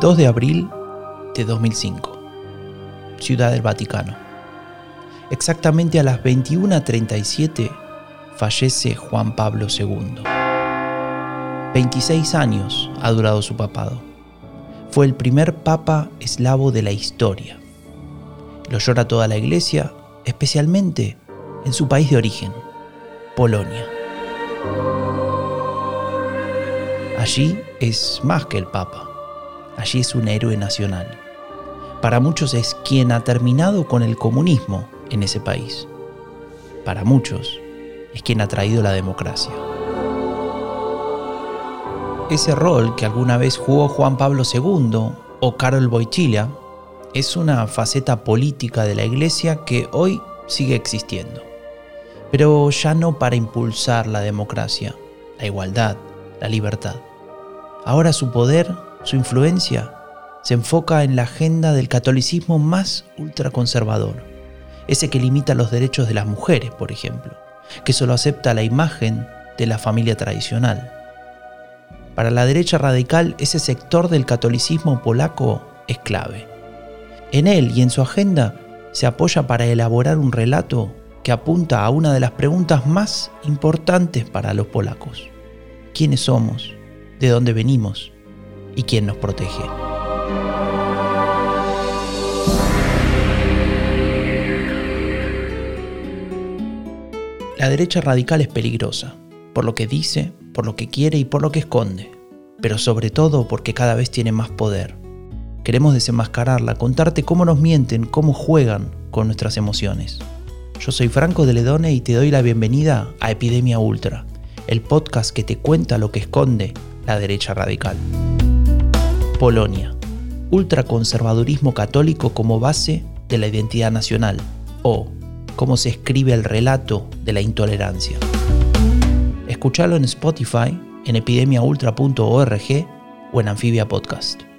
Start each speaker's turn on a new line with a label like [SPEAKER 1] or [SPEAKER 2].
[SPEAKER 1] 2 de abril de 2005, Ciudad del Vaticano. Exactamente a las 21.37 fallece Juan Pablo II. 26 años ha durado su papado. Fue el primer papa eslavo de la historia. Lo llora toda la iglesia, especialmente en su país de origen, Polonia. Allí es más que el Papa. Allí es un héroe nacional. Para muchos es quien ha terminado con el comunismo en ese país. Para muchos es quien ha traído la democracia. Ese rol que alguna vez jugó Juan Pablo II o Karol Wojtyla es una faceta política de la Iglesia que hoy sigue existiendo, pero ya no para impulsar la democracia, la igualdad, la libertad. Ahora su poder, su influencia, se enfoca en la agenda del catolicismo más ultraconservador, ese que limita los derechos de las mujeres, por ejemplo, que solo acepta la imagen de la familia tradicional. Para la derecha radical, ese sector del catolicismo polaco es clave. En él y en su agenda se apoya para elaborar un relato que apunta a una de las preguntas más importantes para los polacos. ¿Quiénes somos? ¿De dónde venimos? ¿Y quién nos protege? La derecha radical es peligrosa, por lo que dice, por lo que quiere y por lo que esconde, pero sobre todo porque cada vez tiene más poder. Queremos desenmascararla, contarte cómo nos mienten, cómo juegan con nuestras emociones. Yo soy Franco de Ledone y te doy la bienvenida a Epidemia Ultra, el podcast que te cuenta lo que esconde la derecha radical. Polonia, ultraconservadurismo católico como base de la identidad nacional, o cómo se escribe el relato de la intolerancia. Escuchalo en Spotify, en epidemiaultra.org o en Amphibia Podcast.